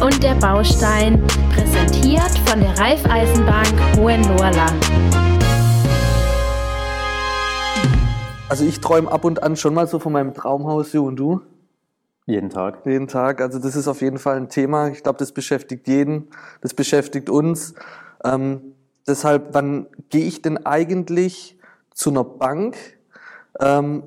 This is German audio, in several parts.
Und der Baustein, präsentiert von der Raiffeisenbank Hohenlohrland. Also ich träume ab und an schon mal so von meinem Traumhaus, Ju und du? Jeden Tag. Jeden Tag. Also das ist auf jeden Fall ein Thema. Ich glaube, das beschäftigt jeden, das beschäftigt uns. Ähm, deshalb, wann gehe ich denn eigentlich zu einer Bank, ähm,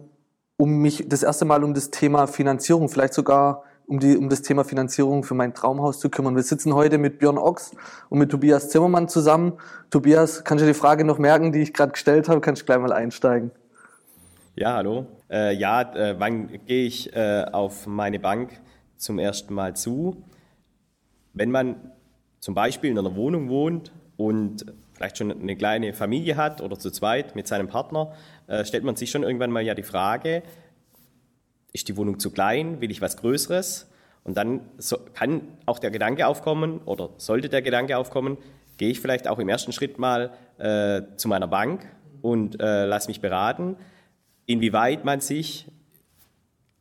um mich das erste Mal um das Thema Finanzierung, vielleicht sogar um, die, um das Thema Finanzierung für mein Traumhaus zu kümmern. Wir sitzen heute mit Björn Ochs und mit Tobias Zimmermann zusammen. Tobias, kannst du die Frage noch merken, die ich gerade gestellt habe? Kannst du gleich mal einsteigen? Ja, hallo. Äh, ja, äh, wann gehe ich äh, auf meine Bank zum ersten Mal zu? Wenn man zum Beispiel in einer Wohnung wohnt und vielleicht schon eine kleine Familie hat oder zu zweit mit seinem Partner, äh, stellt man sich schon irgendwann mal ja die Frage, ist die Wohnung zu klein, will ich was Größeres? Und dann so, kann auch der Gedanke aufkommen oder sollte der Gedanke aufkommen, gehe ich vielleicht auch im ersten Schritt mal äh, zu meiner Bank und äh, lasse mich beraten, inwieweit man sich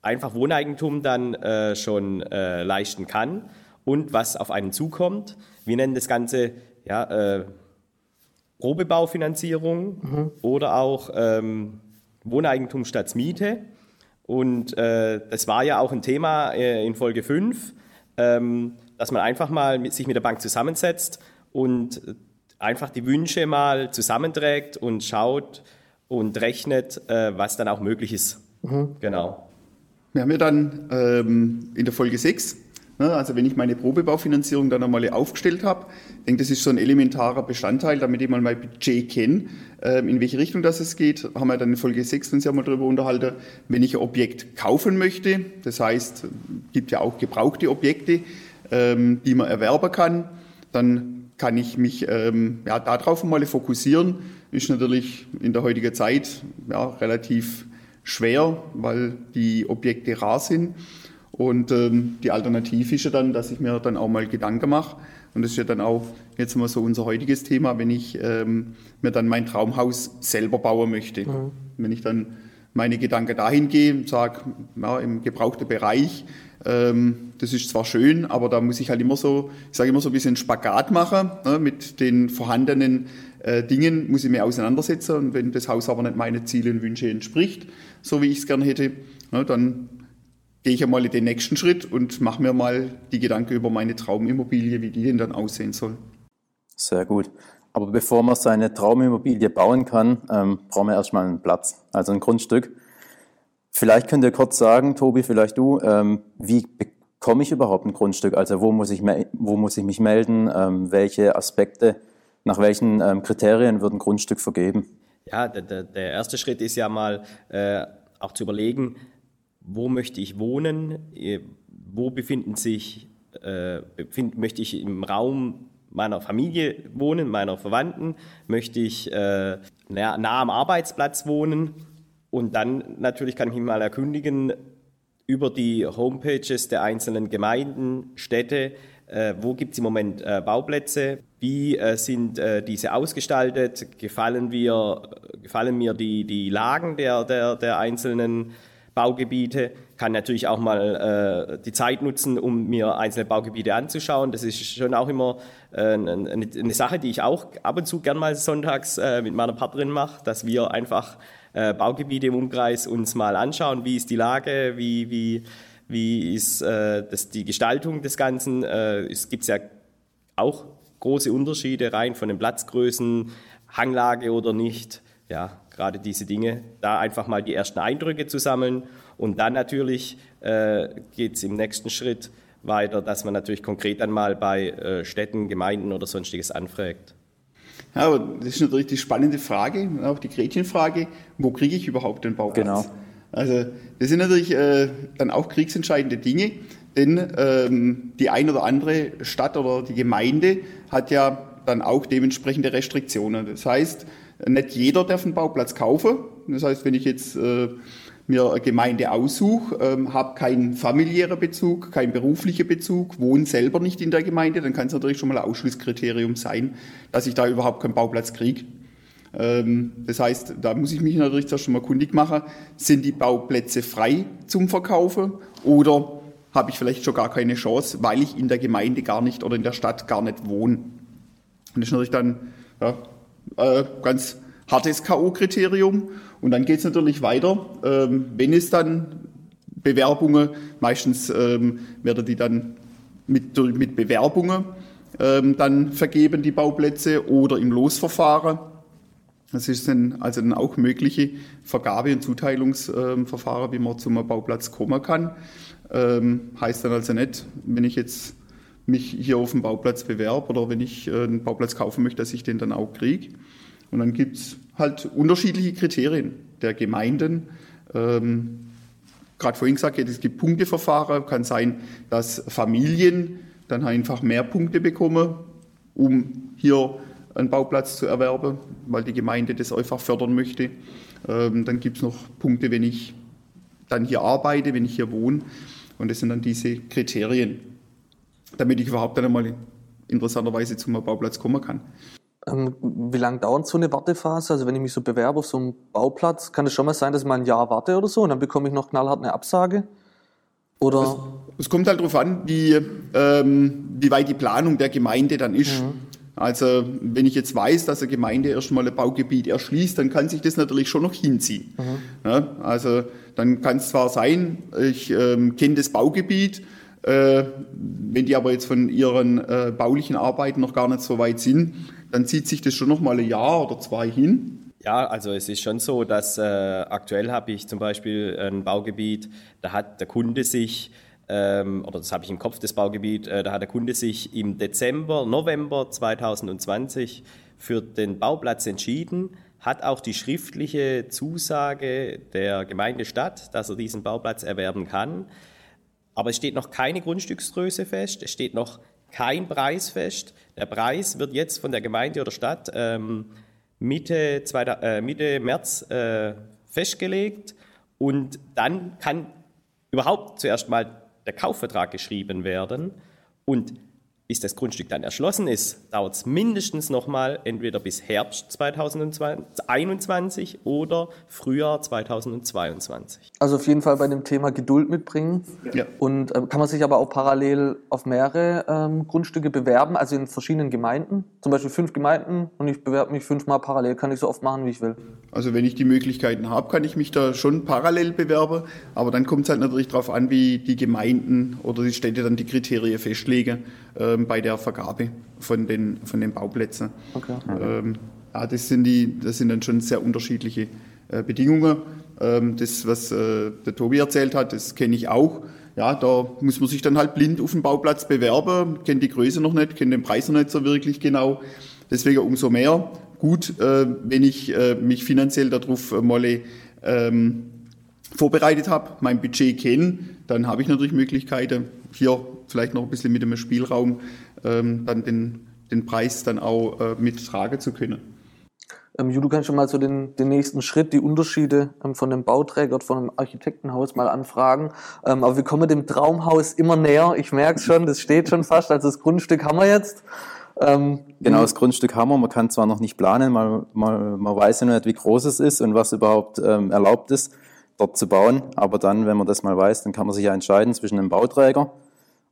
einfach Wohneigentum dann äh, schon äh, leisten kann und was auf einen zukommt. Wir nennen das Ganze ja, äh, Probebaufinanzierung mhm. oder auch ähm, Wohneigentum statt Miete. Und äh, das war ja auch ein Thema äh, in Folge 5, ähm, dass man einfach mal mit, sich mit der Bank zusammensetzt und einfach die Wünsche mal zusammenträgt und schaut und rechnet, äh, was dann auch möglich ist. Mhm. Genau. Wir haben ja dann ähm, in der Folge 6 Ne, also wenn ich meine Probebaufinanzierung dann einmal aufgestellt habe, ich denke, das ist so ein elementarer Bestandteil, damit ich mal mein Budget kenne, ähm, in welche Richtung das es geht. Haben wir dann in Folge 6 uns ja mal darüber unterhalten, wenn ich ein Objekt kaufen möchte, das heißt, es gibt ja auch gebrauchte Objekte, ähm, die man erwerben kann, dann kann ich mich ähm, ja, darauf mal fokussieren. Ist natürlich in der heutigen Zeit ja, relativ schwer, weil die Objekte rar sind. Und ähm, die Alternative ist ja dann, dass ich mir dann auch mal Gedanken mache. Und das ist ja dann auch jetzt mal so unser heutiges Thema, wenn ich ähm, mir dann mein Traumhaus selber bauen möchte. Mhm. Wenn ich dann meine Gedanken dahin gehe und sage, ja, im gebrauchten Bereich, ähm, das ist zwar schön, aber da muss ich halt immer so, ich sage immer so ein bisschen Spagat machen ne, mit den vorhandenen äh, Dingen, muss ich mir auseinandersetzen. Und wenn das Haus aber nicht meinen Zielen und Wünschen entspricht, so wie ich es gerne hätte, ne, dann gehe ich einmal in den nächsten Schritt und mache mir mal die Gedanken über meine Traumimmobilie, wie die denn dann aussehen soll. Sehr gut. Aber bevor man seine Traumimmobilie bauen kann, ähm, brauchen wir erstmal einen Platz, also ein Grundstück. Vielleicht könnt ihr kurz sagen, Tobi, vielleicht du, ähm, wie bekomme ich überhaupt ein Grundstück? Also wo muss ich, wo muss ich mich melden? Ähm, welche Aspekte, nach welchen ähm, Kriterien wird ein Grundstück vergeben? Ja, der, der erste Schritt ist ja mal äh, auch zu überlegen, wo möchte ich wohnen, äh, wo befinden sich, äh, befind, möchte ich im Raum meiner Familie wohnen, meiner Verwandten, möchte ich äh, nah, nah, am Arbeitsplatz wohnen? Und dann natürlich kann ich mich mal erkundigen über die Homepages der einzelnen Gemeinden, Städte, äh, wo gibt es im Moment äh, Bauplätze, wie äh, sind diese ausgestaltet, gefallen, wir, gefallen mir die, die Lagen der, der, der einzelnen Baugebiete, kann natürlich auch mal äh, die Zeit nutzen, um mir einzelne Baugebiete anzuschauen. Das ist schon auch immer äh, eine, eine, Sache, die ich auch ab und zu gern mal sonntags äh, mit meiner Partnerin mache, dass wir einfach äh, Baugebiete im Umkreis uns mal anschauen, wie ist die Lage, wie, wie, wie ist äh, das, die Gestaltung des Ganzen. Äh, es gibt ja auch große Unterschiede rein von den Platzgrößen, Hanglage oder nicht. Ja, gerade diese Dinge, da einfach mal die ersten Eindrücke zu sammeln und dann natürlich äh, geht es im nächsten Schritt weiter, dass man natürlich konkret dann mal bei äh, Städten, Gemeinden oder sonstiges anfragt. Ja, aber das ist natürlich die spannende Frage, auch die Gretchenfrage, wo kriege ich überhaupt den Bauplatz? Genau. Also das sind natürlich äh, dann auch kriegsentscheidende Dinge, denn ähm, die ein oder andere Stadt oder die Gemeinde hat ja dann auch dementsprechende Restriktionen. Das heißt, nicht jeder darf einen Bauplatz kaufen. Das heißt, wenn ich jetzt äh, mir eine Gemeinde aussuche, ähm, habe keinen familiären Bezug, keinen beruflichen Bezug, wohne selber nicht in der Gemeinde, dann kann es natürlich schon mal ein Ausschlusskriterium sein, dass ich da überhaupt keinen Bauplatz kriege. Ähm, das heißt, da muss ich mich natürlich zuerst schon mal kundig machen, sind die Bauplätze frei zum Verkaufen oder habe ich vielleicht schon gar keine Chance, weil ich in der Gemeinde gar nicht oder in der Stadt gar nicht wohne. Und das ist natürlich dann ja, äh, ganz hartes K.O.-Kriterium. Und dann geht es natürlich weiter, ähm, wenn es dann Bewerbungen, meistens ähm, werden die dann mit, mit Bewerbungen ähm, dann vergeben, die Bauplätze, oder im Losverfahren. Das ist dann also dann auch mögliche Vergabe- und Zuteilungsverfahren, wie man zum Bauplatz kommen kann. Ähm, heißt dann also nicht, wenn ich jetzt mich hier auf dem Bauplatz bewerbe oder wenn ich äh, einen Bauplatz kaufen möchte, dass ich den dann auch kriege. Und dann gibt es halt unterschiedliche Kriterien der Gemeinden. Ähm, Gerade vorhin gesagt, es gibt Punkteverfahren. Kann sein, dass Familien dann einfach mehr Punkte bekommen, um hier einen Bauplatz zu erwerben, weil die Gemeinde das einfach fördern möchte. Ähm, dann gibt es noch Punkte, wenn ich dann hier arbeite, wenn ich hier wohne. Und das sind dann diese Kriterien, damit ich überhaupt dann einmal interessanterweise zum Bauplatz kommen kann. Ähm, wie lange dauert so eine Wartephase? Also wenn ich mich so bewerbe auf so einem Bauplatz, kann es schon mal sein, dass ich mal ein Jahr warte oder so und dann bekomme ich noch knallhart eine Absage? Oder? Es, kommt halt darauf an, wie, ähm, wie weit die Planung der Gemeinde dann ist. Mhm. Also wenn ich jetzt weiß, dass eine Gemeinde erstmal ein Baugebiet erschließt, dann kann sich das natürlich schon noch hinziehen. Mhm. Ja, also dann kann es zwar sein, ich ähm, kenne das Baugebiet, wenn die aber jetzt von ihren äh, baulichen Arbeiten noch gar nicht so weit sind, dann zieht sich das schon noch mal ein Jahr oder zwei hin. Ja, also es ist schon so, dass äh, aktuell habe ich zum Beispiel ein Baugebiet, da hat der Kunde sich, ähm, oder das habe ich im Kopf, das Baugebiet, äh, da hat der Kunde sich im Dezember, November 2020 für den Bauplatz entschieden, hat auch die schriftliche Zusage der Gemeinde Stadt, dass er diesen Bauplatz erwerben kann. Aber es steht noch keine Grundstücksgröße fest, es steht noch kein Preis fest. Der Preis wird jetzt von der Gemeinde oder Stadt ähm, Mitte, zweiter, äh, Mitte März äh, festgelegt und dann kann überhaupt zuerst mal der Kaufvertrag geschrieben werden und bis das Grundstück dann erschlossen ist, dauert es mindestens nochmal entweder bis Herbst 2021 oder Frühjahr 2022. Also auf jeden Fall bei dem Thema Geduld mitbringen. Ja. Und äh, kann man sich aber auch parallel auf mehrere ähm, Grundstücke bewerben, also in verschiedenen Gemeinden. Zum Beispiel fünf Gemeinden und ich bewerbe mich fünfmal parallel, kann ich so oft machen, wie ich will. Also wenn ich die Möglichkeiten habe, kann ich mich da schon parallel bewerben. Aber dann kommt es halt natürlich darauf an, wie die Gemeinden oder die Städte dann die Kriterien festlegen. Ähm, ähm, bei der Vergabe von den, von den Bauplätzen. Okay. Ähm, ja, das sind, die, das sind dann schon sehr unterschiedliche äh, Bedingungen. Ähm, das, was äh, der Tobi erzählt hat, das kenne ich auch. Ja, da muss man sich dann halt blind auf den Bauplatz bewerben, kennt die Größe noch nicht, kennt den Preis noch nicht so wirklich genau. Deswegen umso mehr gut, äh, wenn ich äh, mich finanziell darauf mal ähm, vorbereitet habe, mein Budget kenne, dann habe ich natürlich Möglichkeiten, hier vielleicht noch ein bisschen mit dem Spielraum ähm, dann den, den Preis dann auch äh, mittragen zu können. Ähm, Ju, du kannst schon mal so den, den nächsten Schritt, die Unterschiede ähm, von dem Bauträger von einem Architektenhaus mal anfragen. Ähm, aber wir kommen dem Traumhaus immer näher. Ich merke es schon, das steht schon fast. Also das Grundstück haben wir jetzt. Ähm, genau, das Grundstück haben wir. Man kann zwar noch nicht planen, man, man, man weiß ja noch nicht, wie groß es ist und was überhaupt ähm, erlaubt ist, dort zu bauen. Aber dann, wenn man das mal weiß, dann kann man sich ja entscheiden zwischen einem Bauträger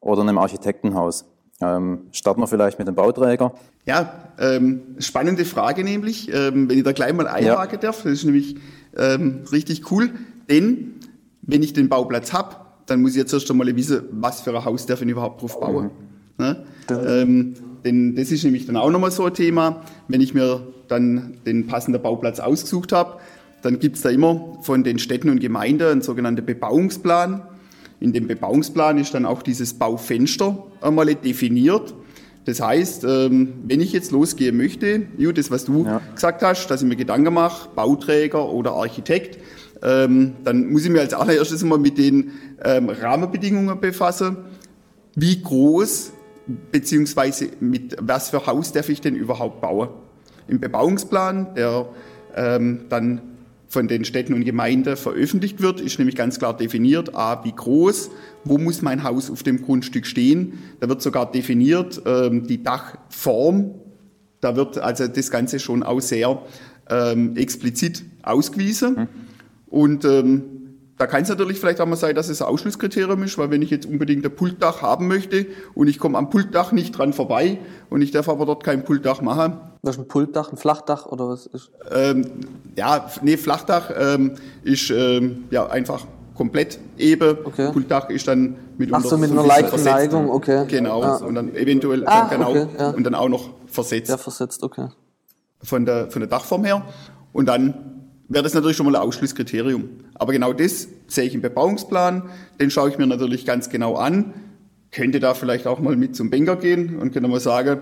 oder einem Architektenhaus. Ähm, starten wir vielleicht mit dem Bauträger. Ja, ähm, spannende Frage nämlich, ähm, wenn ich da gleich mal einhaken ja. darf. Das ist nämlich ähm, richtig cool, denn wenn ich den Bauplatz habe, dann muss ich jetzt erst einmal wissen, was für ein Haus darf ich überhaupt drauf bauen. Mhm. Ne? Ähm, denn das ist nämlich dann auch nochmal so ein Thema. Wenn ich mir dann den passenden Bauplatz ausgesucht habe, dann gibt es da immer von den Städten und Gemeinden einen sogenannten Bebauungsplan. In dem Bebauungsplan ist dann auch dieses Baufenster einmal definiert. Das heißt, ähm, wenn ich jetzt losgehen möchte, das, was du ja. gesagt hast, dass ich mir Gedanken mache, Bauträger oder Architekt, ähm, dann muss ich mir als allererstes mal mit den ähm, Rahmenbedingungen befassen. Wie groß beziehungsweise mit was für Haus darf ich denn überhaupt bauen? Im Bebauungsplan, der dann von den Städten und Gemeinden veröffentlicht wird, ist nämlich ganz klar definiert, a, wie groß, wo muss mein Haus auf dem Grundstück stehen. Da wird sogar definiert ähm, die Dachform. Da wird also das Ganze schon auch sehr ähm, explizit ausgewiesen. Mhm. Und ähm, da kann es natürlich vielleicht auch mal sein, dass es ein Ausschlusskriterium ist, weil wenn ich jetzt unbedingt ein Pultdach haben möchte und ich komme am Pultdach nicht dran vorbei und ich darf aber dort kein Pultdach machen. Was ist ein Pultdach, ein Flachdach oder was ist? Ähm, ja, nee, Flachdach ähm, ist ähm, ja einfach komplett eben. Okay. Pultdach ist dann mit Ach so, mit einer leichten. Neigung, okay. Genau, Ja. und dann eventuell Ah, genau okay, ja. und dann auch noch versetzt Ja, versetzt, okay. von der, von der Dachform her. Und dann wäre das natürlich schon mal ein Ausschlusskriterium. Aber genau das sehe ich im Bebauungsplan, den schaue ich mir natürlich ganz genau an. Könnte da vielleicht auch mal mit zum Banker gehen und könnte mal sagen,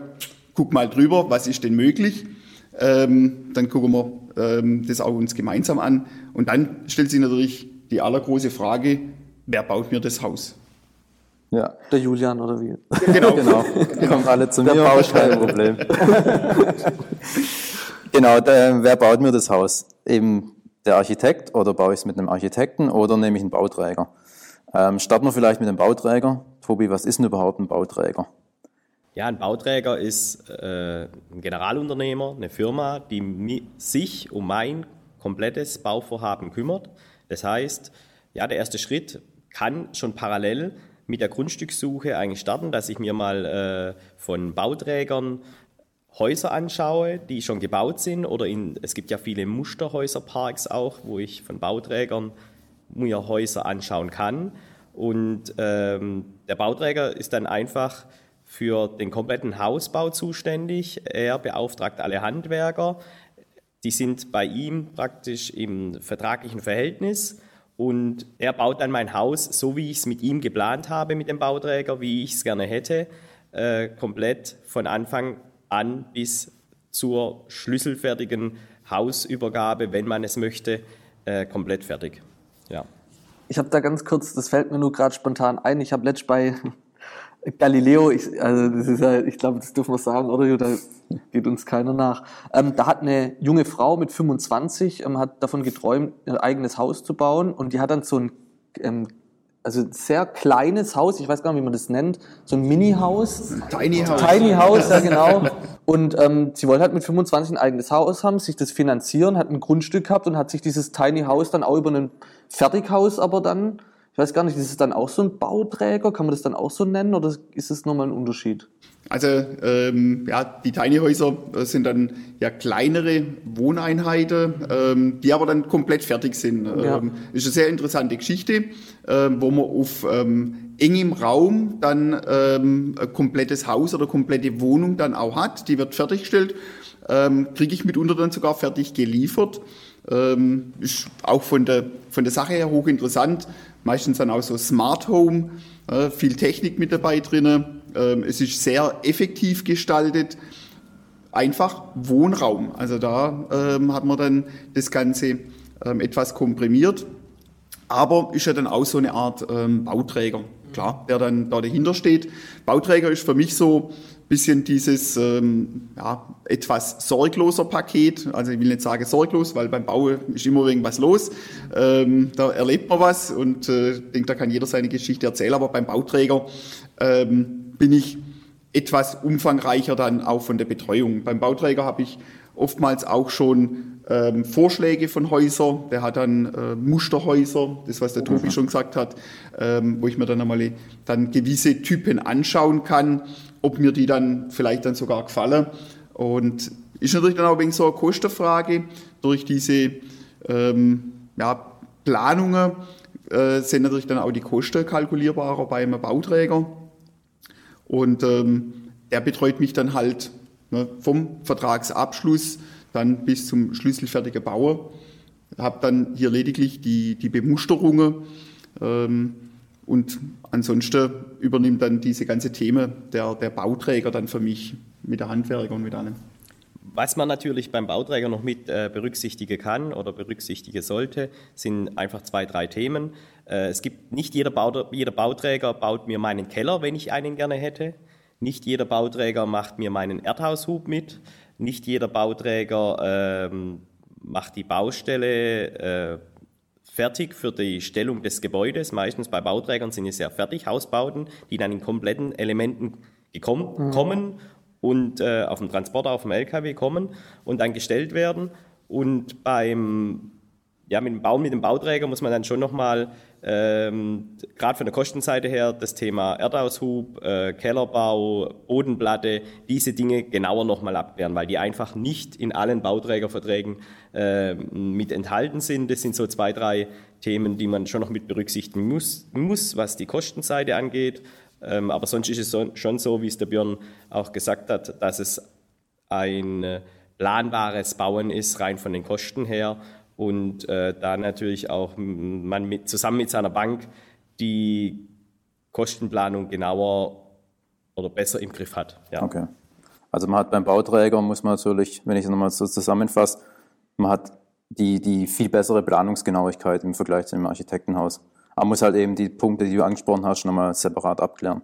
guck mal drüber, was ist denn möglich? Ähm, dann gucken wir ähm, das auch uns gemeinsam an. Und dann stellt sich natürlich die allergroße Frage, wer baut mir das Haus? Ja, Der Julian oder wie? Genau. genau. Kommt alle zu Der mir, Baustein. kein Problem. genau, der, wer baut mir das Haus? Eben der Architekt oder baue ich es mit einem Architekten oder nehme ich einen Bauträger? Ähm, starten wir vielleicht mit dem Bauträger. Tobi, was ist denn überhaupt ein Bauträger? Ja, ein Bauträger ist äh, ein Generalunternehmer, eine Firma, die sich um mein komplettes Bauvorhaben kümmert. Das heißt, ja, der erste Schritt kann schon parallel mit der Grundstückssuche eigentlich starten, dass ich mir mal äh, von Bauträgern Häuser anschaue, die schon gebaut sind oder in, es gibt ja viele Musterhäuserparks auch, wo ich von Bauträgern mir Häuser anschauen kann. Und ähm, der Bauträger ist dann einfach für den kompletten Hausbau zuständig. Er beauftragt alle Handwerker. Die sind bei ihm praktisch im vertraglichen Verhältnis und er baut dann mein Haus so, wie ich es mit ihm geplant habe, mit dem Bauträger, wie ich es gerne hätte, äh, komplett von Anfang an bis zur schlüsselfertigen Hausübergabe, wenn man es möchte, äh, komplett fertig. Ja. Ich habe da ganz kurz, das fällt mir nur gerade spontan ein. Ich habe letzt bei Galileo, ich, also ja, ich glaube, das dürfen wir sagen, oder? Da geht uns keiner nach. Ähm, da hat eine junge Frau mit 25 ähm, hat davon geträumt, ein eigenes Haus zu bauen und die hat dann so ein ähm, also ein sehr kleines Haus, ich weiß gar nicht, wie man das nennt, so ein Mini-Haus. Tiny House. Tiny House, ja genau. Und ähm, sie wollte halt mit 25 ein eigenes Haus haben, sich das finanzieren, hat ein Grundstück gehabt und hat sich dieses Tiny House dann auch über ein Fertighaus aber dann, ich weiß gar nicht, ist es dann auch so ein Bauträger, kann man das dann auch so nennen oder ist es nochmal ein Unterschied? Also ähm, ja, die Tiny Häuser äh, sind dann ja kleinere Wohneinheiten, ähm, die aber dann komplett fertig sind. Ja. Ähm, ist eine sehr interessante Geschichte, ähm, wo man auf ähm, engem Raum dann ähm, ein komplettes Haus oder komplette Wohnung dann auch hat. Die wird fertiggestellt, ähm, kriege ich mitunter dann sogar fertig geliefert. Ähm, ist auch von der, von der Sache her hochinteressant. Meistens dann auch so Smart Home, äh, viel Technik mit dabei drinnen. Ähm, es ist sehr effektiv gestaltet. Einfach Wohnraum. Also da ähm, hat man dann das Ganze ähm, etwas komprimiert. Aber ist ja dann auch so eine Art Bauträger, klar, der dann da dahinter steht. Bauträger ist für mich so ein bisschen dieses ähm, ja, etwas sorgloser Paket. Also ich will nicht sagen sorglos, weil beim Bau ist immer irgendwas los. Ähm, da erlebt man was und äh, ich denke, da kann jeder seine Geschichte erzählen. Aber beim Bauträger ähm, bin ich etwas umfangreicher dann auch von der Betreuung. Beim Bauträger habe ich oftmals auch schon ähm, Vorschläge von Häusern. Der hat dann äh, Musterhäuser, das was der Tobi schon gesagt hat, ähm, wo ich mir dann einmal dann gewisse Typen anschauen kann, ob mir die dann vielleicht dann sogar gefallen. Und ist natürlich dann auch wegen so eine Kostenfrage. Durch diese ähm, ja, Planungen äh, sind natürlich dann auch die Kosten kalkulierbarer bei einem Bauträger. Und ähm, der betreut mich dann halt ne, vom Vertragsabschluss dann bis zum schlüsselfertigen Bauer. Habe dann hier lediglich die, die Bemusterungen ähm, und ansonsten übernimmt dann diese ganze Themen der, der Bauträger dann für mich mit der Handwerker und mit allem. Was man natürlich beim Bauträger noch mit äh, berücksichtigen kann oder berücksichtigen sollte, sind einfach zwei, drei Themen. Äh, es gibt nicht jeder, Bau, jeder Bauträger baut mir meinen Keller, wenn ich einen gerne hätte. Nicht jeder Bauträger macht mir meinen Erdhaushub mit. Nicht jeder Bauträger ähm, macht die Baustelle äh, fertig für die Stellung des Gebäudes. Meistens bei Bauträgern sind es ja Fertighausbauten, die dann in kompletten Elementen gekommen, kommen und äh, auf dem Transporter, auf dem LKW kommen und dann gestellt werden. Und beim ja, mit dem Bauen mit dem Bauträger muss man dann schon nochmal, ähm, gerade von der Kostenseite her, das Thema Erdaushub, äh, Kellerbau, Bodenplatte, diese Dinge genauer nochmal abklären, weil die einfach nicht in allen Bauträgerverträgen äh, mit enthalten sind. Das sind so zwei, drei Themen, die man schon noch mit berücksichtigen muss, muss was die Kostenseite angeht. Ähm, aber sonst ist es so, schon so, wie es der Björn auch gesagt hat, dass es ein äh, planbares Bauen ist, rein von den Kosten her und äh, da natürlich auch man mit, zusammen mit seiner Bank die Kostenplanung genauer oder besser im Griff hat. Ja. Okay. Also man hat beim Bauträger, muss man natürlich, wenn ich es nochmal so zusammenfasse, man hat die, die viel bessere Planungsgenauigkeit im Vergleich zu einem Architektenhaus. Aber man muss halt eben die Punkte, die du angesprochen hast, nochmal separat abklären.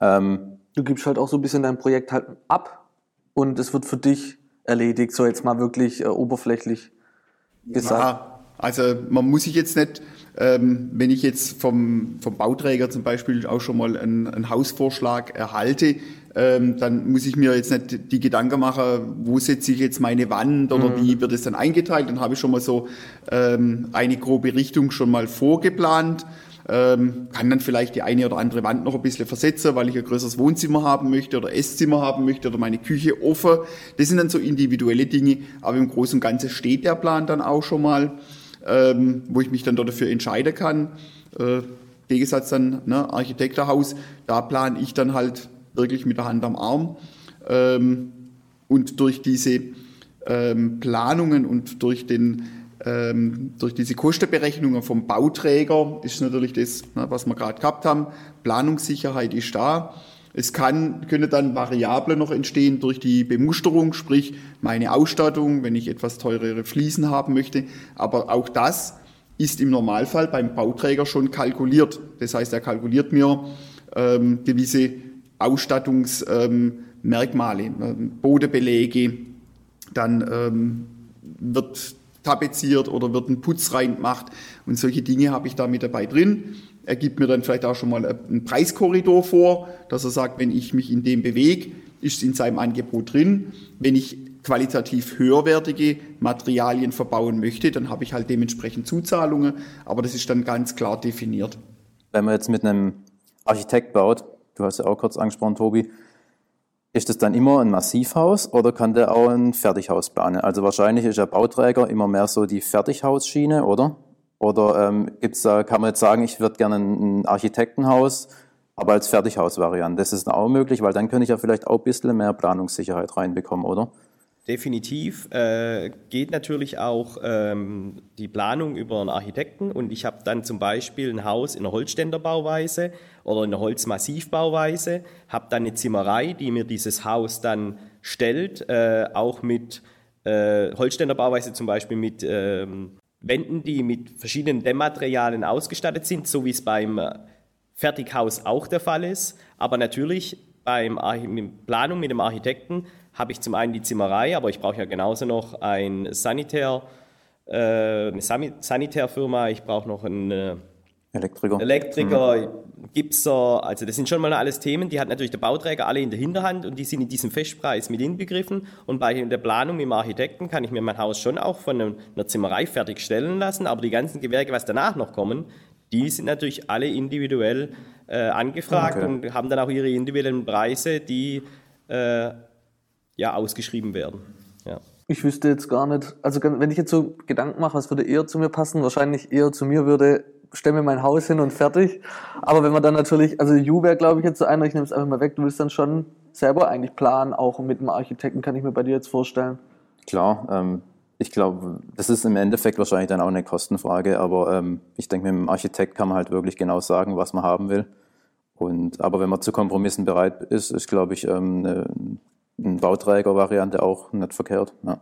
Ähm, du gibst halt auch so ein bisschen dein Projekt halt ab und es wird für dich erledigt, so jetzt mal wirklich äh, oberflächlich gesagt? Ja, also man muss sich jetzt nicht, ähm, wenn ich jetzt vom, vom Bauträger zum Beispiel auch schon mal einen, einen Hausvorschlag erhalte, ähm, dann muss ich mir jetzt nicht die Gedanken machen, wo setze ich jetzt meine Wand oder mhm. wie wird es dann eingeteilt. Dann habe ich schon mal so ähm, eine grobe Richtung schon mal vorgeplant. Ähm, kann dann vielleicht die eine oder andere Wand noch ein bisschen versetzen, weil ich ein größeres Wohnzimmer haben möchte oder Esszimmer haben möchte oder meine Küche offen. Das sind dann so individuelle Dinge, aber im Großen und Ganzen steht der Plan dann auch schon mal, ähm, wo ich mich dann dafür entscheiden kann. Äh, Gegensatz dann ne, Architektenhaus, da plane ich dann halt wirklich mit der Hand am Arm. Ähm, und durch diese ähm, Planungen und durch den ähm, durch diese Kostenberechnungen vom Bauträger ist natürlich das, ne, was wir gerade gehabt haben. Planungssicherheit ist da. Es kann, können dann Variablen noch entstehen durch die Bemusterung, sprich meine Ausstattung, wenn ich etwas teurere Fliesen haben möchte. Aber auch das ist im Normalfall beim Bauträger schon kalkuliert. Das heißt, er kalkuliert mir ähm, gewisse Ausstattungsmerkmale, ähm, Bodebelege, dann ähm, wird tapeziert oder wird ein Putz reingemacht und solche Dinge habe ich da mit dabei drin. Er gibt mir dann vielleicht auch schon mal einen Preiskorridor vor, dass er sagt, wenn ich mich in dem bewege, ist es in seinem Angebot drin. Wenn ich qualitativ höherwertige Materialien verbauen möchte, dann habe ich halt dementsprechend Zuzahlungen, aber das ist dann ganz klar definiert. Wenn man jetzt mit einem Architekt baut, du hast ja auch kurz angesprochen, Tobi, ist das dann immer ein Massivhaus oder kann der auch ein Fertighaus planen? Also wahrscheinlich ist der Bauträger immer mehr so die Fertighausschiene, oder? Oder ähm, gibt's da, kann man jetzt sagen, ich würde gerne ein Architektenhaus, aber als Fertighausvariante. Das ist auch möglich, weil dann könnte ich ja vielleicht auch ein bisschen mehr Planungssicherheit reinbekommen, oder? Definitiv. Äh, geht natürlich auch ähm, die Planung über einen Architekten und ich habe dann zum Beispiel ein Haus in einer Holzständerbauweise oder in einer Holzmassivbauweise, habe dann eine Zimmerei, die mir dieses Haus dann stellt, äh, auch mit äh, Holzständerbauweise zum Beispiel mit ähm, Wänden, die mit verschiedenen Dämmmaterialien ausgestattet sind, so wie es beim Fertighaus auch der Fall ist. Aber natürlich beim Planung mit dem Architekten habe ich zum einen die Zimmerei, aber ich brauche ja genauso noch ein Sanitär, äh, eine Sanitärfirma, ich brauche noch einen äh, Elektriker, Elektriker mhm. Gipser, also das sind schon mal alles Themen, die hat natürlich der Bauträger alle in der Hinterhand und die sind in diesem Festpreis mit inbegriffen. Und bei der Planung mit dem Architekten kann ich mir mein Haus schon auch von einer Zimmerei fertigstellen lassen, aber die ganzen Gewerke, was danach noch kommen, die sind natürlich alle individuell äh, angefragt okay. und haben dann auch ihre individuellen Preise, die äh, ja, ausgeschrieben werden. Ja. Ich wüsste jetzt gar nicht, also wenn ich jetzt so Gedanken mache, was würde eher zu mir passen, wahrscheinlich eher zu mir würde, stell mir mein Haus hin und fertig. Aber wenn man dann natürlich, also Ju wäre glaube ich jetzt so einer, ich nehme es einfach mal weg, du willst dann schon selber eigentlich planen, auch mit einem Architekten, kann ich mir bei dir jetzt vorstellen. Klar, ähm, ich glaube, das ist im Endeffekt wahrscheinlich dann auch eine Kostenfrage, aber ähm, ich denke, mit dem Architekt kann man halt wirklich genau sagen, was man haben will. Und, aber wenn man zu Kompromissen bereit ist, ist, glaube ich, ähm, eine, eine Bauträgervariante auch nicht verkehrt. Ja,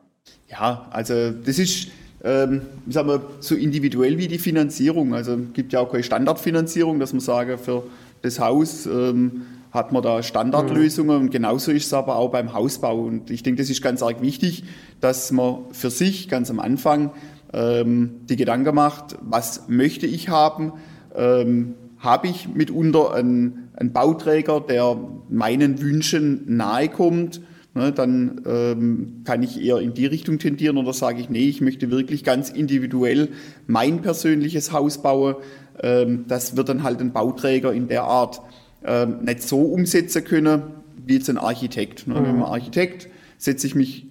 ja also das ist, ähm, sagen wir, so individuell wie die Finanzierung. Also es gibt ja auch keine Standardfinanzierung, dass man sage, für das Haus ähm, hat man da Standardlösungen und genauso ist es aber auch beim Hausbau. Und ich denke, das ist ganz arg wichtig, dass man für sich ganz am Anfang ähm, die Gedanken macht, was möchte ich haben, ähm, habe ich mitunter einen, einen Bauträger, der meinen Wünschen nahe kommt, ne, dann ähm, kann ich eher in die Richtung tendieren oder sage ich, nee, ich möchte wirklich ganz individuell mein persönliches Haus bauen. Ähm, das wird dann halt ein Bauträger in der Art ähm, nicht so umsetzen können wie jetzt ein Architekt. Ne? Mhm. Wenn man Architekt setze ich mich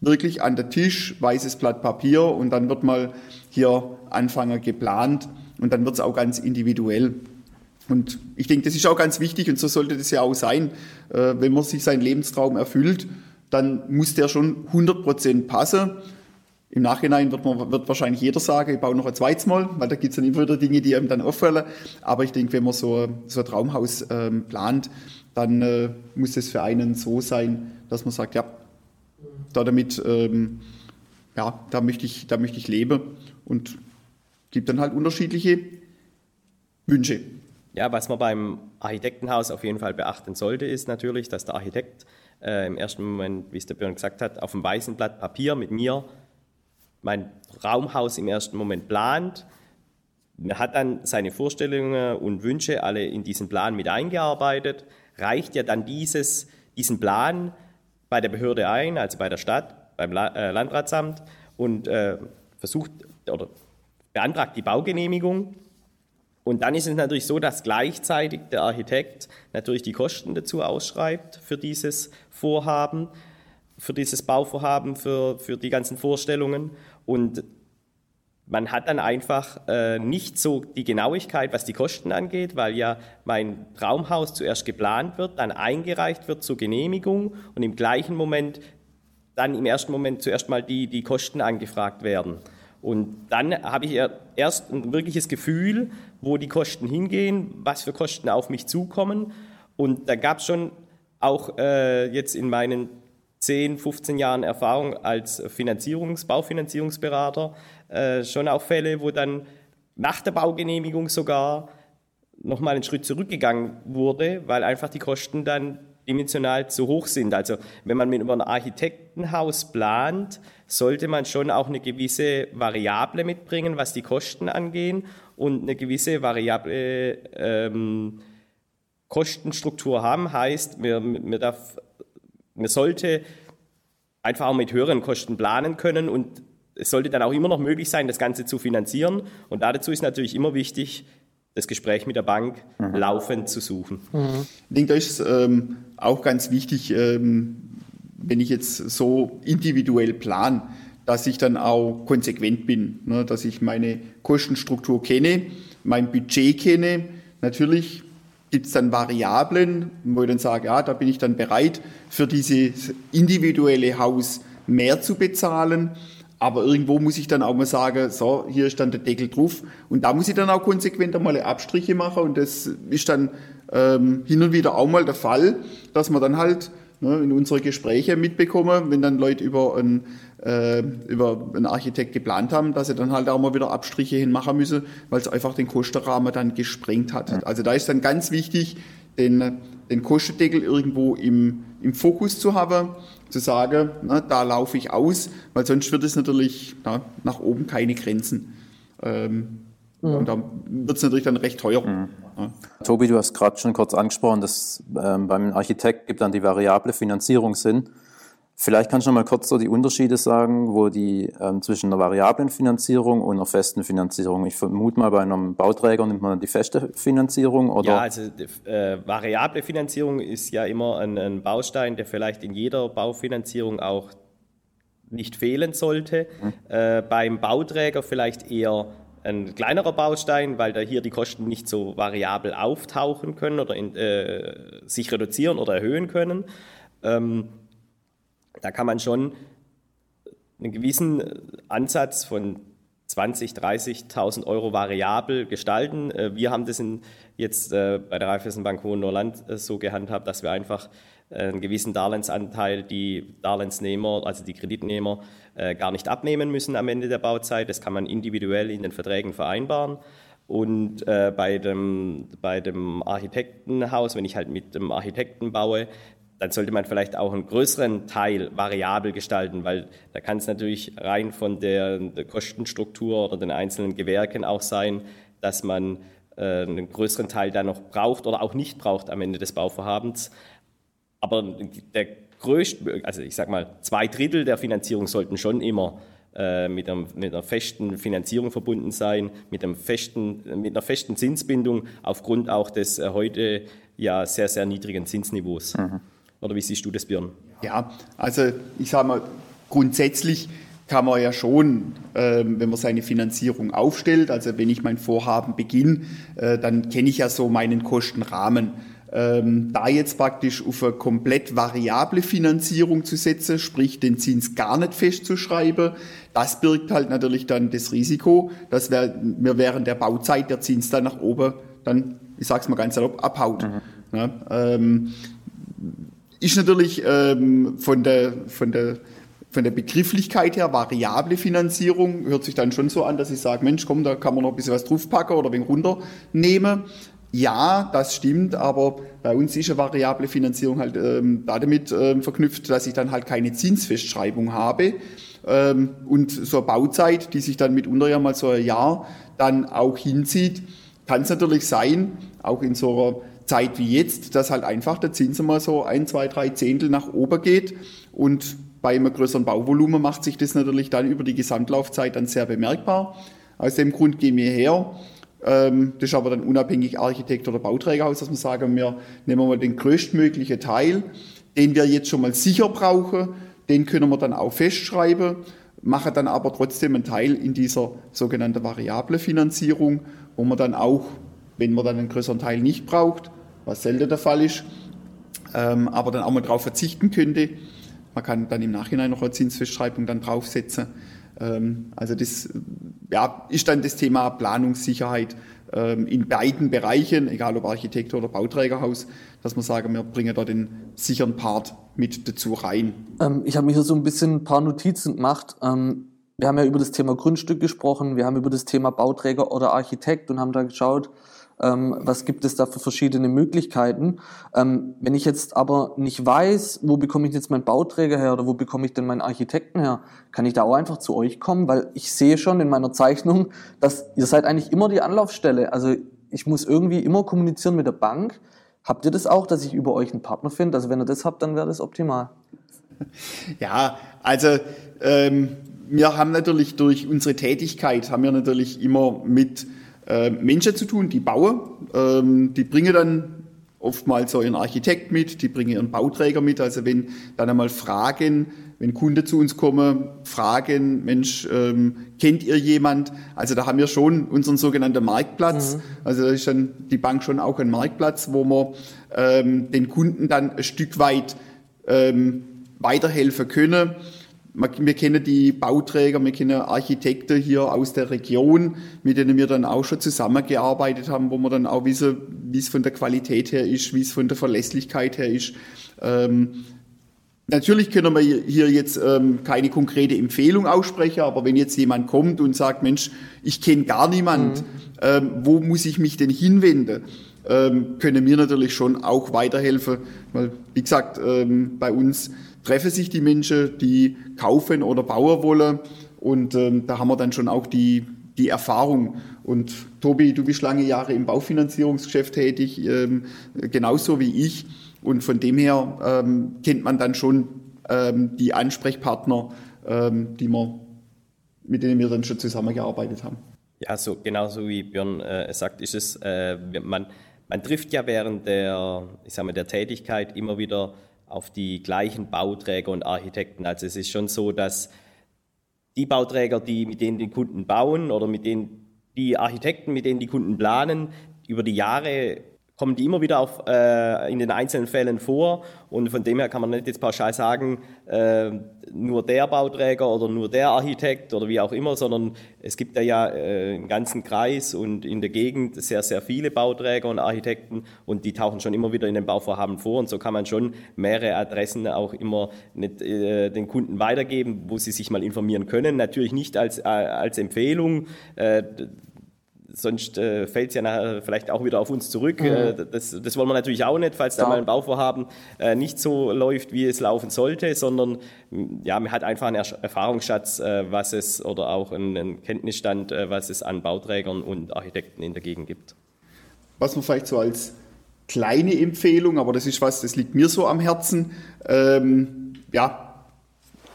wirklich an den Tisch, weißes Blatt Papier und dann wird mal hier Anfänger geplant und dann wird es auch ganz individuell. Und ich denke, das ist auch ganz wichtig und so sollte das ja auch sein. Äh, wenn man sich seinen Lebenstraum erfüllt, dann muss der schon 100% passen. Im Nachhinein wird, man, wird wahrscheinlich jeder sagen, ich baue noch ein zweites Mal, weil da gibt es dann immer wieder Dinge, die einem dann auffallen. Aber ich denke, wenn man so, so ein Traumhaus ähm, plant, dann äh, muss es für einen so sein, dass man sagt, ja, da damit, ähm, ja, da möchte ich, da möchte ich leben und gibt dann halt unterschiedliche Wünsche. Ja, was man beim Architektenhaus auf jeden Fall beachten sollte, ist natürlich, dass der Architekt äh, im ersten Moment, wie es der Björn gesagt hat, auf dem weißen Blatt Papier mit mir mein Raumhaus im ersten Moment plant. Er hat dann seine Vorstellungen und Wünsche alle in diesen Plan mit eingearbeitet, reicht ja dann dieses, diesen Plan bei der Behörde ein, also bei der Stadt, beim äh, Landratsamt und äh, versucht oder beantragt die Baugenehmigung und dann ist es natürlich so, dass gleichzeitig der Architekt natürlich die Kosten dazu ausschreibt für dieses Vorhaben, für dieses Bauvorhaben, für, für die ganzen Vorstellungen. Und man hat dann einfach äh, nicht so die Genauigkeit, was die Kosten angeht, weil ja mein Traumhaus zuerst geplant wird, dann eingereicht wird zur Genehmigung und im gleichen Moment dann im ersten Moment zuerst mal die, die Kosten angefragt werden. Und dann habe ich erst ein wirkliches Gefühl, wo die Kosten hingehen, was für Kosten auf mich zukommen. Und da gab es schon auch äh, jetzt in meinen 10, 15 Jahren Erfahrung als Finanzierungs-, Baufinanzierungsberater äh, schon auch Fälle, wo dann nach der Baugenehmigung sogar nochmal einen Schritt zurückgegangen wurde, weil einfach die Kosten dann dimensional zu hoch sind. Also wenn man mit über ein Architektenhaus plant, sollte man schon auch eine gewisse Variable mitbringen, was die Kosten angehen und eine gewisse variable ähm, Kostenstruktur haben. Heißt, man, man sollte einfach auch mit höheren Kosten planen können und es sollte dann auch immer noch möglich sein, das Ganze zu finanzieren. Und dazu ist natürlich immer wichtig, das Gespräch mit der Bank mhm. laufend zu suchen. Mhm. Ich denke, da ist ähm, auch ganz wichtig, ähm, wenn ich jetzt so individuell plan, dass ich dann auch konsequent bin, ne, dass ich meine Kostenstruktur kenne, mein Budget kenne. Natürlich gibt es dann Variablen, wo ich dann sage, ja, da bin ich dann bereit, für dieses individuelle Haus mehr zu bezahlen. Aber irgendwo muss ich dann auch mal sagen, so, hier ist dann der Deckel drauf. Und da muss ich dann auch konsequent einmal Abstriche machen. Und das ist dann ähm, hin und wieder auch mal der Fall, dass man dann halt ne, in unsere Gespräche mitbekommen, wenn dann Leute über einen, äh, über einen Architekt geplant haben, dass sie dann halt auch mal wieder Abstriche hinmachen müssen, weil es einfach den Kostenrahmen dann gesprengt hat. Also da ist dann ganz wichtig, den, den Kostendeckel irgendwo im, im Fokus zu haben, zu sagen, na, da laufe ich aus, weil sonst wird es natürlich na, nach oben keine Grenzen. Ähm, ja. Und da wird es natürlich dann recht teuer. Mhm. Ja. Tobi, du hast gerade schon kurz angesprochen, dass ähm, beim Architekt gibt dann die variable Finanzierung Sinn. Vielleicht kannst du noch mal kurz so die Unterschiede sagen, wo die ähm, zwischen einer variablen Finanzierung und einer festen Finanzierung. Ich vermute mal, bei einem Bauträger nimmt man die feste Finanzierung oder? Ja, also äh, variable Finanzierung ist ja immer ein, ein, Baustein, der vielleicht in jeder Baufinanzierung auch nicht fehlen sollte. Mhm. Äh, beim Bauträger vielleicht eher ein kleinerer Baustein, weil da hier die Kosten nicht so variabel auftauchen können oder in, äh, sich reduzieren oder erhöhen können. Ähm, da kann man schon einen gewissen Ansatz von 20, 30.000 Euro variabel gestalten. Äh, wir haben das in, jetzt äh, bei der Raiffeisenbank Hohenlohrland äh, so gehandhabt, dass wir einfach einen gewissen Darlehensanteil die Darlehensnehmer, also die Kreditnehmer, äh, gar nicht abnehmen müssen am Ende der Bauzeit. Das kann man individuell in den Verträgen vereinbaren. Und äh, bei, dem, bei dem Architektenhaus, wenn ich halt mit dem Architekten baue, dann sollte man vielleicht auch einen größeren Teil variabel gestalten, weil da kann es natürlich rein von der, der, Kostenstruktur oder den einzelnen Gewerken auch sein, dass man äh, einen größeren Teil da noch braucht oder auch nicht braucht am Ende des Bauvorhabens. Aber der größt, also ich sag mal, zwei Drittel der Finanzierung sollten schon immer äh, mit, einem, mit, einer festen Finanzierung verbunden sein, mit, einem festen, mit einer festen Zinsbindung aufgrund auch des äh, heute ja sehr, sehr niedrigen Zinsniveaus. Mhm. Oder wie siehst du das, Björn? Ja, also ich sage mal, grundsätzlich kann man ja schon, ähm, wenn man seine Finanzierung aufstellt, also wenn ich mein Vorhaben beginne, äh, dann kenne ich ja so meinen Kostenrahmen. Ähm, da jetzt praktisch auf eine komplett variable Finanzierung zu setzen, sprich den Zins gar nicht festzuschreiben, das birgt halt natürlich dann das Risiko, dass wir, wir während der Bauzeit der Zins dann nach oben dann, ich sag's mal ganz salopp, abhaut. Mhm. Ja, ähm, ist natürlich ähm, von der, von der von der Begrifflichkeit her, variable Finanzierung, hört sich dann schon so an, dass ich sage, Mensch, komm, da kann man noch ein bisschen was draufpacken oder ein wenig runternehmen. Ja, das stimmt, aber bei uns ist eine variable Finanzierung halt ähm, damit ähm, verknüpft, dass ich dann halt keine Zinsfestschreibung habe. Ähm, und so eine Bauzeit, die sich dann mitunter ja mal so ein Jahr dann auch hinzieht, kann es natürlich sein, auch in so einer Zeit wie jetzt, dass halt einfach der Zins mal so ein, zwei, drei Zehntel nach oben geht und bei einem größeren Bauvolumen macht sich das natürlich dann über die Gesamtlaufzeit dann sehr bemerkbar. Aus dem Grund gehen wir her. Ähm, das ist aber dann unabhängig Architekt oder Bauträgerhaus, dass wir sagen, wir nehmen mal den größtmöglichen Teil, den wir jetzt schon mal sicher brauchen, den können wir dann auch festschreiben, machen dann aber trotzdem einen Teil in dieser sogenannten variable Finanzierung, wo man dann auch, wenn man dann einen größeren Teil nicht braucht, was selten der Fall ist, ähm, aber dann auch mal darauf verzichten könnte, man kann dann im Nachhinein noch eine Zinsfestschreibung dann draufsetzen. Ähm, also das ja, ist dann das Thema Planungssicherheit ähm, in beiden Bereichen, egal ob Architekt oder Bauträgerhaus, dass man sagen, wir bringen da den sicheren Part mit dazu rein. Ähm, ich habe mir hier so ein bisschen ein paar Notizen gemacht. wir haben ja über das Thema Grundstück gesprochen, wir haben über das Thema Bauträger oder Architekt und haben da geschaut, ähm, was gibt es da für verschiedene Möglichkeiten. Ähm, wenn ich jetzt aber nicht weiß, wo bekomme ich jetzt meinen Bauträger her oder wo bekomme ich denn meinen Architekten her, kann ich da auch einfach zu euch kommen, weil ich sehe schon in meiner Zeichnung, dass ihr seid eigentlich immer die Anlaufstelle. Also ich muss irgendwie immer kommunizieren mit der Bank. Habt ihr das auch, dass ich über euch einen Partner finde? Also wenn ihr das habt, dann wäre das optimal. Ja, also ähm, wir haben natürlich durch unsere Tätigkeit, haben wir natürlich immer mit äh, Menschen zu tun, die bauen. Ähm, die bringen dann oftmals so ihren Architekt mit, die bringen ihren Bauträger mit. Also wenn dann einmal Fragen, wenn Kunden zu uns kommen, fragen, Mensch, ähm, kennt ihr jemand? Also da haben wir schon unseren sogenannten Marktplatz. Mhm. Also da ist dann die Bank schon auch ein Marktplatz, wo wir ähm, den Kunden dann ein Stück weit ähm, weiterhelfen können wir kennen die Bauträger, wir kennen Architekten hier aus der Region, mit denen wir dann auch schon zusammengearbeitet haben, wo wir dann auch wissen, wie es von der Qualität her ist, wie es von der Verlässlichkeit her ist. Ähm, natürlich können wir hier jetzt ähm, keine konkrete Empfehlung aussprechen, aber wenn jetzt jemand kommt und sagt, Mensch, ich kenne gar niemand, mhm. ähm, wo muss ich mich denn hinwenden? Ähm, können wir natürlich schon auch weiterhelfen, weil, wie gesagt, ähm, bei uns treffen sich die Menschen, die kaufen oder bauen wollen. Und ähm, da haben wir dann schon auch die, die Erfahrung. Und Tobi, du bist lange Jahre im Baufinanzierungsgeschäft tätig, ähm, genauso wie ich. Und von dem her ähm, kennt man dann schon ähm, die Ansprechpartner, die wir, mit denen wir dann schon zusammengearbeitet haben. Ja, so genauso wie Björn äh, sagt, ist es, äh, man, man trifft ja während der, ich sag mal, der Tätigkeit immer wieder auf die gleichen Bauträger und Architekten. Also es ist schon so, dass die Bauträger, die mit denen die Kunden bauen oder mit denen die Architekten, mit denen die Kunden planen, über die Jahre kommen die immer wieder auf, äh, in den einzelnen Fällen vor. Und von dem her kann man nicht jetzt pauschal sagen, äh, nur der Bauträger oder nur der Architekt oder wie auch immer, sondern es gibt ja äh, einen ganzen Kreis und in der Gegend sehr, sehr viele Bauträger und Architekten und die tauchen schon immer wieder in den Bauvorhaben vor. Und so kann man schon mehrere Adressen auch immer nicht, äh, den Kunden weitergeben, wo sie sich mal informieren können. Natürlich nicht als, äh, als Empfehlung. Sonst äh, fällt es ja nachher vielleicht auch wieder auf uns zurück. Mhm. Äh, das, das wollen wir natürlich auch nicht, falls da mal ein Bauvorhaben äh, nicht so läuft, wie es laufen sollte, sondern ja, man hat einfach einen Erfahrungsschatz, äh, was es oder auch einen Kenntnisstand, äh, was es an Bauträgern und Architekten in der Gegend gibt. Was man vielleicht so als kleine Empfehlung, aber das ist was, das liegt mir so am Herzen. Ähm, ja,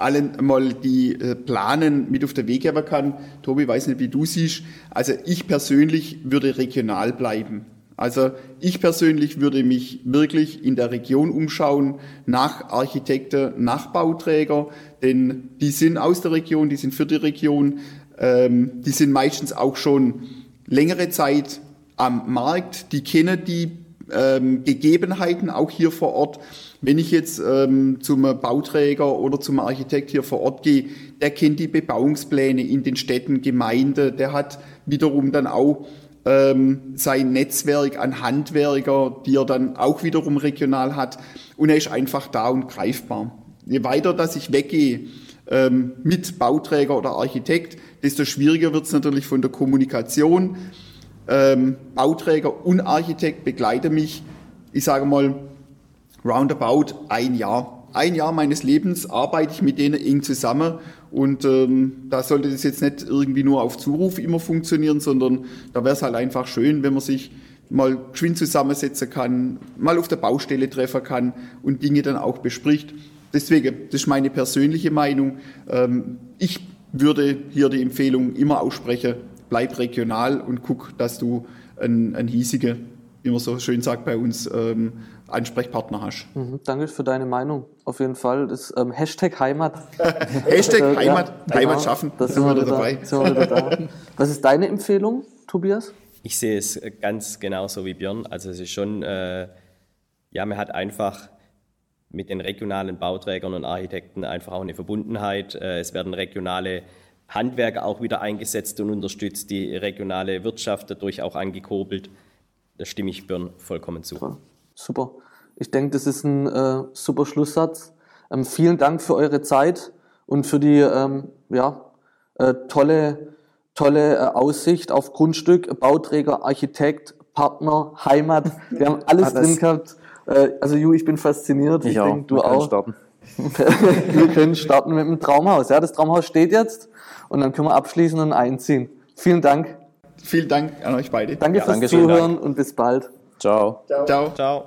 allen mal die äh, Planen mit auf den Weg geben kann. Tobi, weiß nicht, wie du siehst. Also ich persönlich würde regional bleiben. Also ich persönlich würde mich wirklich in der Region umschauen nach Architekten, nach Bauträger, denn die sind aus der Region, die sind für die Region, ähm, die sind meistens auch schon längere Zeit am Markt, die kennen die ähm, Gegebenheiten auch hier vor Ort. Wenn ich jetzt ähm, zum Bauträger oder zum Architekt hier vor Ort gehe, der kennt die Bebauungspläne in den Städten, Gemeinde, der hat wiederum dann auch ähm, sein Netzwerk an Handwerker, die er dann auch wiederum regional hat und er ist einfach da und greifbar. Je weiter, dass ich weggehe ähm, mit Bauträger oder Architekt, desto schwieriger wird es natürlich von der Kommunikation. Ähm, Bauträger und Architekt begleiten mich, ich sage mal, roundabout ein Jahr. Ein Jahr meines Lebens arbeite ich mit denen eng zusammen und ähm, da sollte das jetzt nicht irgendwie nur auf Zuruf immer funktionieren, sondern da wäre es halt einfach schön, wenn man sich mal geschwind zusammensetzen kann, mal auf der Baustelle treffen kann und Dinge dann auch bespricht. Deswegen, das ist meine persönliche Meinung. Ähm, ich würde hier die Empfehlung immer aussprechen, bleib regional und guck, dass du einen, einen hiesigen, wie man so schön sagt bei uns, ähm, Ansprechpartner hast. Mhm, danke für deine Meinung. Auf jeden Fall. Das ähm, Hashtag Heimat. Hashtag äh, Heimat, ja, Heimat genau. schaffen. Da sind wir wieder dabei. Sind wir wieder da. Was ist deine Empfehlung, Tobias? Ich sehe es ganz genauso wie Björn. Also es ist schon, äh, ja, man hat einfach mit den regionalen Bauträgern und Architekten einfach auch eine Verbundenheit. Äh, es werden regionale Handwerker auch wieder eingesetzt und unterstützt, die regionale Wirtschaft dadurch auch angekurbelt. Da stimme ich Björn vollkommen zu. Super. Ich denke, das ist ein äh, super Schlusssatz. Ähm, vielen Dank für eure Zeit und für die ähm, ja, äh, tolle, tolle äh, Aussicht auf Grundstück, Bauträger, Architekt, Partner, Heimat. Wir haben alles Alles. drin gehabt. Äh, also Ju, ich bin fasziniert. Ich, auch. denke, du Wir können auch. starten. wir können starten mit dem Traumhaus. Ja, das Traumhaus steht jetzt und dann können wir abschließen und einziehen. Vielen Dank. Vielen Dank an euch beide. Danke fürs danke, Zuhören und bis bald. Ciao. Ciao. Ciao.